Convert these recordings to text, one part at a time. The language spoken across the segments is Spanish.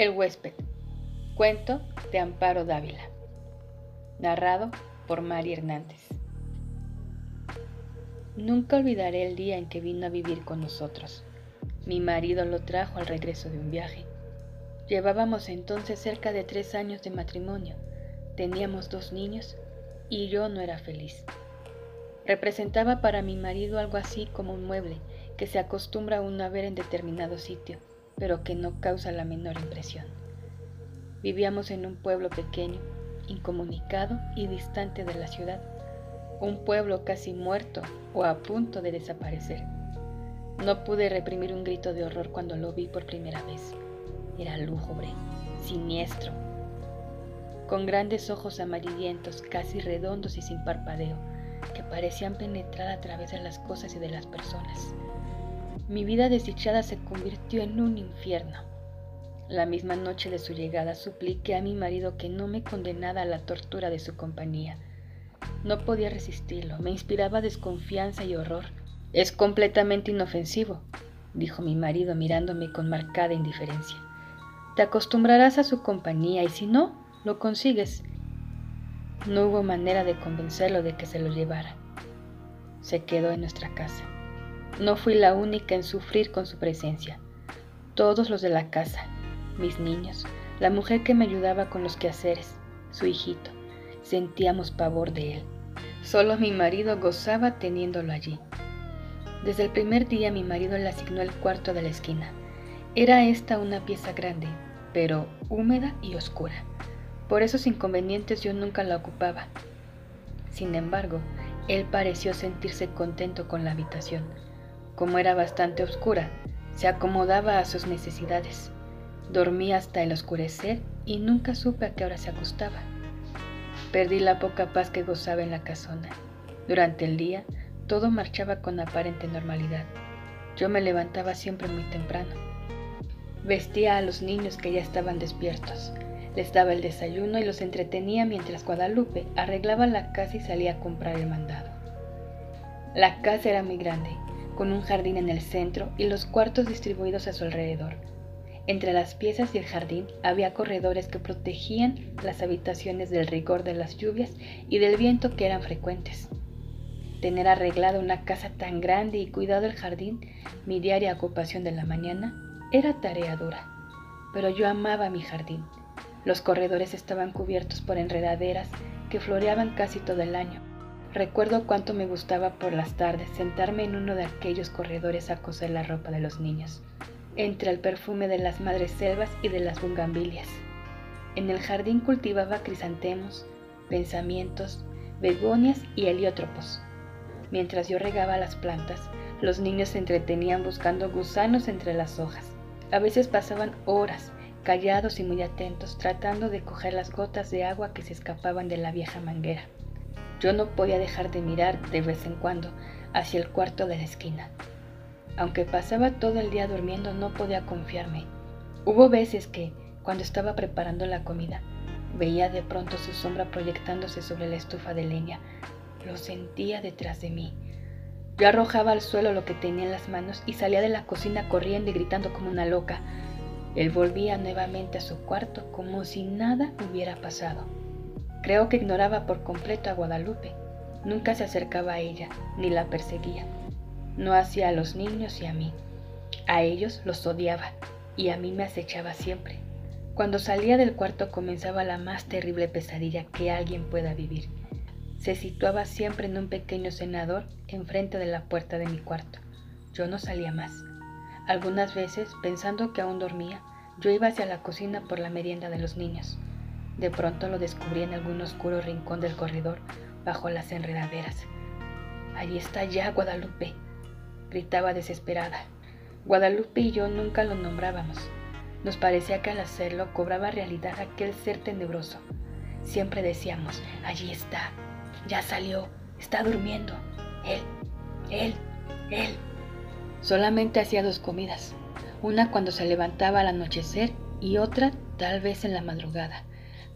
El huésped. Cuento de Amparo Dávila. Narrado por Mari Hernández. Nunca olvidaré el día en que vino a vivir con nosotros. Mi marido lo trajo al regreso de un viaje. Llevábamos entonces cerca de tres años de matrimonio. Teníamos dos niños y yo no era feliz. Representaba para mi marido algo así como un mueble que se acostumbra uno a ver en determinado sitio, pero que no causa la menor impresión. Vivíamos en un pueblo pequeño, incomunicado y distante de la ciudad, un pueblo casi muerto o a punto de desaparecer. No pude reprimir un grito de horror cuando lo vi por primera vez. Era lúgubre, siniestro, con grandes ojos amarillentos, casi redondos y sin parpadeo, que parecían penetrar a través de las cosas y de las personas. Mi vida desdichada se convirtió en un infierno. La misma noche de su llegada supliqué a mi marido que no me condenara a la tortura de su compañía. No podía resistirlo, me inspiraba desconfianza y horror. Es completamente inofensivo, dijo mi marido mirándome con marcada indiferencia. Te acostumbrarás a su compañía y si no, lo consigues. No hubo manera de convencerlo de que se lo llevara. Se quedó en nuestra casa. No fui la única en sufrir con su presencia. Todos los de la casa, mis niños, la mujer que me ayudaba con los quehaceres, su hijito, sentíamos pavor de él. Solo mi marido gozaba teniéndolo allí. Desde el primer día mi marido le asignó el cuarto de la esquina. Era esta una pieza grande, pero húmeda y oscura. Por esos inconvenientes yo nunca la ocupaba. Sin embargo, él pareció sentirse contento con la habitación. Como era bastante oscura, se acomodaba a sus necesidades. Dormía hasta el oscurecer y nunca supe a qué hora se acostaba. Perdí la poca paz que gozaba en la casona. Durante el día, todo marchaba con aparente normalidad. Yo me levantaba siempre muy temprano. Vestía a los niños que ya estaban despiertos. Les daba el desayuno y los entretenía mientras Guadalupe arreglaba la casa y salía a comprar el mandado. La casa era muy grande, con un jardín en el centro y los cuartos distribuidos a su alrededor. Entre las piezas y el jardín había corredores que protegían las habitaciones del rigor de las lluvias y del viento que eran frecuentes. Tener arreglada una casa tan grande y cuidado el jardín, mi diaria ocupación de la mañana, era tarea dura, pero yo amaba mi jardín. Los corredores estaban cubiertos por enredaderas que floreaban casi todo el año. Recuerdo cuánto me gustaba por las tardes sentarme en uno de aquellos corredores a coser la ropa de los niños, entre el perfume de las madres selvas y de las bungambilias. En el jardín cultivaba crisantemos, pensamientos, begonias y heliótropos. Mientras yo regaba las plantas, los niños se entretenían buscando gusanos entre las hojas. A veces pasaban horas, callados y muy atentos, tratando de coger las gotas de agua que se escapaban de la vieja manguera. Yo no podía dejar de mirar de vez en cuando hacia el cuarto de la esquina. Aunque pasaba todo el día durmiendo, no podía confiarme. Hubo veces que, cuando estaba preparando la comida, veía de pronto su sombra proyectándose sobre la estufa de leña. Lo sentía detrás de mí. Yo arrojaba al suelo lo que tenía en las manos y salía de la cocina corriendo y gritando como una loca. Él volvía nuevamente a su cuarto como si nada hubiera pasado. Creo que ignoraba por completo a Guadalupe. Nunca se acercaba a ella, ni la perseguía. No hacía a los niños y a mí. A ellos los odiaba y a mí me acechaba siempre. Cuando salía del cuarto comenzaba la más terrible pesadilla que alguien pueda vivir se situaba siempre en un pequeño cenador enfrente de la puerta de mi cuarto. Yo no salía más. Algunas veces, pensando que aún dormía, yo iba hacia la cocina por la merienda de los niños. De pronto lo descubrí en algún oscuro rincón del corredor, bajo las enredaderas. Allí está ya Guadalupe, gritaba desesperada. Guadalupe y yo nunca lo nombrábamos. Nos parecía que al hacerlo cobraba realidad aquel ser tenebroso. Siempre decíamos, allí está, ya salió, está durmiendo. Él, él, él. Solamente hacía dos comidas, una cuando se levantaba al anochecer y otra tal vez en la madrugada,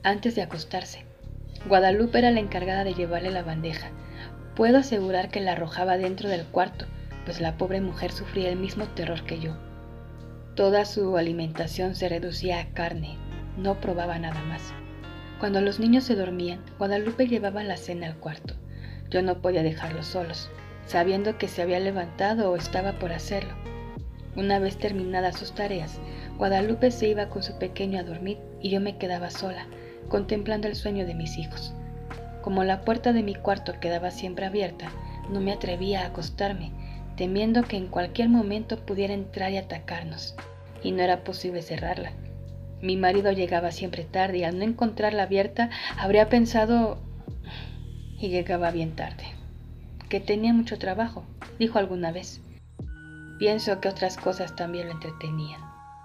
antes de acostarse. Guadalupe era la encargada de llevarle la bandeja. Puedo asegurar que la arrojaba dentro del cuarto, pues la pobre mujer sufría el mismo terror que yo. Toda su alimentación se reducía a carne, no probaba nada más. Cuando los niños se dormían, Guadalupe llevaba la cena al cuarto. Yo no podía dejarlos solos, sabiendo que se había levantado o estaba por hacerlo. Una vez terminadas sus tareas, Guadalupe se iba con su pequeño a dormir y yo me quedaba sola, contemplando el sueño de mis hijos. Como la puerta de mi cuarto quedaba siempre abierta, no me atrevía a acostarme, temiendo que en cualquier momento pudiera entrar y atacarnos, y no era posible cerrarla. Mi marido llegaba siempre tarde y al no encontrarla abierta habría pensado... y llegaba bien tarde. Que tenía mucho trabajo, dijo alguna vez. Pienso que otras cosas también lo entretenían.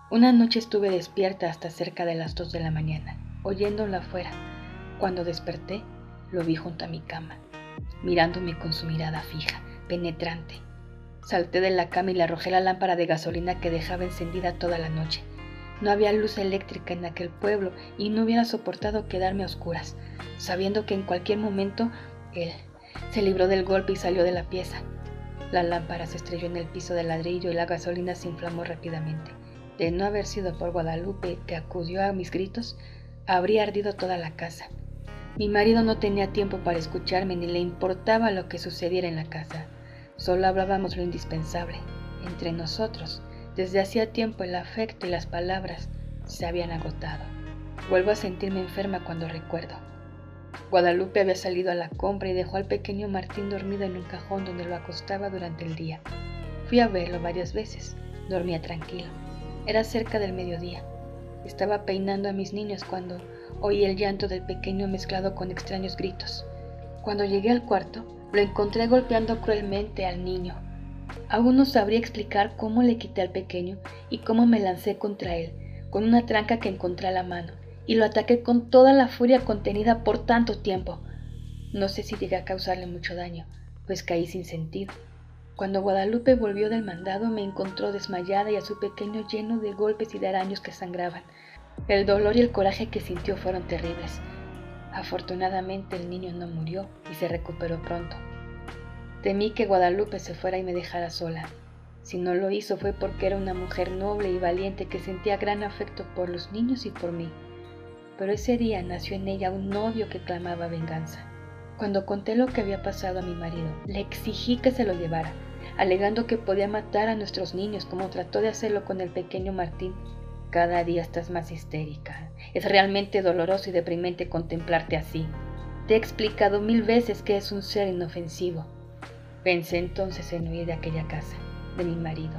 Una noche estuve despierta hasta cerca de las dos de la mañana, oyéndolo afuera. Cuando desperté, lo vi junto a mi cama, mirándome con su mirada fija, penetrante. Salté de la cama y le arrojé la lámpara de gasolina que dejaba encendida toda la noche. No había luz eléctrica en aquel pueblo y no hubiera soportado quedarme a oscuras, sabiendo que en cualquier momento él se libró del golpe y salió de la pieza. La lámpara se estrelló en el piso de ladrillo y la gasolina se inflamó rápidamente. De no haber sido por Guadalupe, que acudió a mis gritos, habría ardido toda la casa. Mi marido no tenía tiempo para escucharme ni le importaba lo que sucediera en la casa. Solo hablábamos lo indispensable, entre nosotros. Desde hacía tiempo el afecto y las palabras se habían agotado. Vuelvo a sentirme enferma cuando recuerdo. Guadalupe había salido a la compra y dejó al pequeño Martín dormido en un cajón donde lo acostaba durante el día. Fui a verlo varias veces. Dormía tranquilo. Era cerca del mediodía. Estaba peinando a mis niños cuando oí el llanto del pequeño mezclado con extraños gritos. Cuando llegué al cuarto, lo encontré golpeando cruelmente al niño. Aún no sabría explicar cómo le quité al pequeño y cómo me lancé contra él, con una tranca que encontré a la mano, y lo ataqué con toda la furia contenida por tanto tiempo. No sé si llegué a causarle mucho daño, pues caí sin sentido. Cuando Guadalupe volvió del mandado me encontró desmayada y a su pequeño lleno de golpes y de araños que sangraban. El dolor y el coraje que sintió fueron terribles. Afortunadamente el niño no murió y se recuperó pronto. Temí que Guadalupe se fuera y me dejara sola. Si no lo hizo fue porque era una mujer noble y valiente que sentía gran afecto por los niños y por mí. Pero ese día nació en ella un odio que clamaba venganza. Cuando conté lo que había pasado a mi marido, le exigí que se lo llevara, alegando que podía matar a nuestros niños como trató de hacerlo con el pequeño Martín. Cada día estás más histérica. Es realmente doloroso y deprimente contemplarte así. Te he explicado mil veces que es un ser inofensivo. Pensé entonces en huir de aquella casa, de mi marido,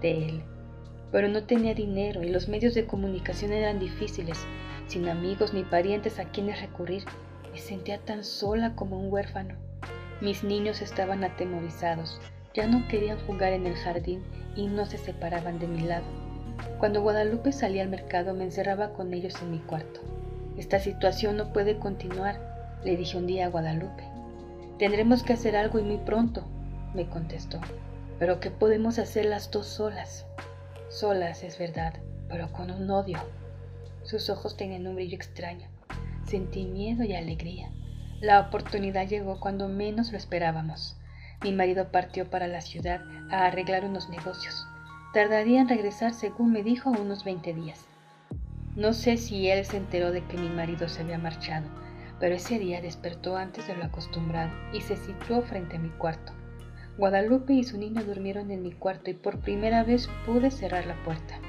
de él. Pero no tenía dinero y los medios de comunicación eran difíciles, sin amigos ni parientes a quienes recurrir. Me sentía tan sola como un huérfano. Mis niños estaban atemorizados, ya no querían jugar en el jardín y no se separaban de mi lado. Cuando Guadalupe salía al mercado me encerraba con ellos en mi cuarto. Esta situación no puede continuar, le dije un día a Guadalupe. Tendremos que hacer algo y muy pronto, me contestó. Pero ¿qué podemos hacer las dos solas? Solas, es verdad, pero con un odio. Sus ojos tenían un brillo extraño. Sentí miedo y alegría. La oportunidad llegó cuando menos lo esperábamos. Mi marido partió para la ciudad a arreglar unos negocios. Tardaría en regresar, según me dijo, unos 20 días. No sé si él se enteró de que mi marido se había marchado, pero ese día despertó antes de lo acostumbrado y se situó frente a mi cuarto. Guadalupe y su niño durmieron en mi cuarto y por primera vez pude cerrar la puerta.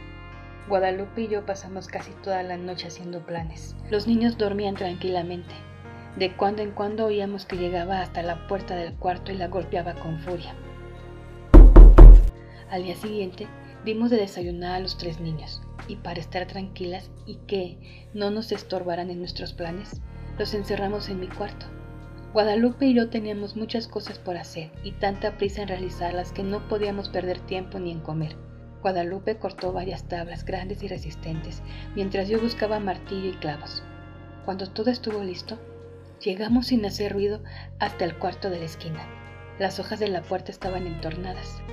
Guadalupe y yo pasamos casi toda la noche haciendo planes. Los niños dormían tranquilamente. De cuando en cuando oíamos que llegaba hasta la puerta del cuarto y la golpeaba con furia. Al día siguiente dimos de desayunar a los tres niños y para estar tranquilas y que no nos estorbaran en nuestros planes, los encerramos en mi cuarto. Guadalupe y yo teníamos muchas cosas por hacer y tanta prisa en realizarlas que no podíamos perder tiempo ni en comer. Guadalupe cortó varias tablas grandes y resistentes, mientras yo buscaba martillo y clavos. Cuando todo estuvo listo, Llegamos sin hacer ruido hasta el cuarto de la esquina. Las hojas de la puerta estaban entornadas.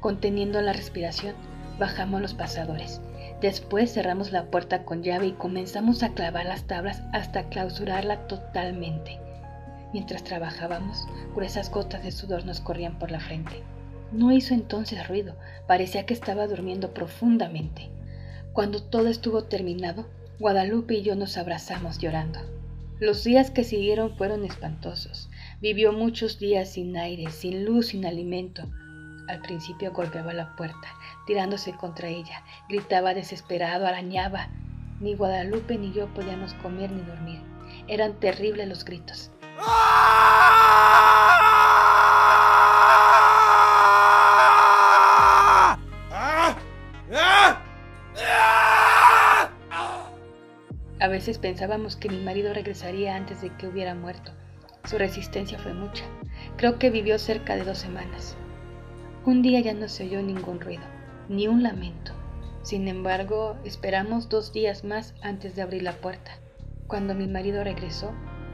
Conteniendo la respiración, bajamos los pasadores. Después cerramos la puerta con llave y comenzamos a clavar las tablas hasta clausurarla totalmente. Mientras trabajábamos, gruesas gotas de sudor nos corrían por la frente. No hizo entonces ruido, parecía que estaba durmiendo profundamente. Cuando todo estuvo terminado, Guadalupe y yo nos abrazamos llorando. Los días que siguieron fueron espantosos. Vivió muchos días sin aire, sin luz, sin alimento. Al principio golpeaba la puerta, tirándose contra ella, gritaba desesperado, arañaba. Ni Guadalupe ni yo podíamos comer ni dormir. Eran terribles los gritos. A veces pensábamos que mi marido regresaría antes de que hubiera muerto. Su resistencia fue mucha. Creo que vivió cerca de dos semanas. Un día ya no se oyó ningún ruido, ni un lamento. Sin embargo, esperamos dos días más antes de abrir la puerta. Cuando mi marido regresó,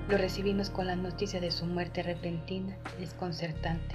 lo recibimos con la noticia de su muerte repentina y desconcertante.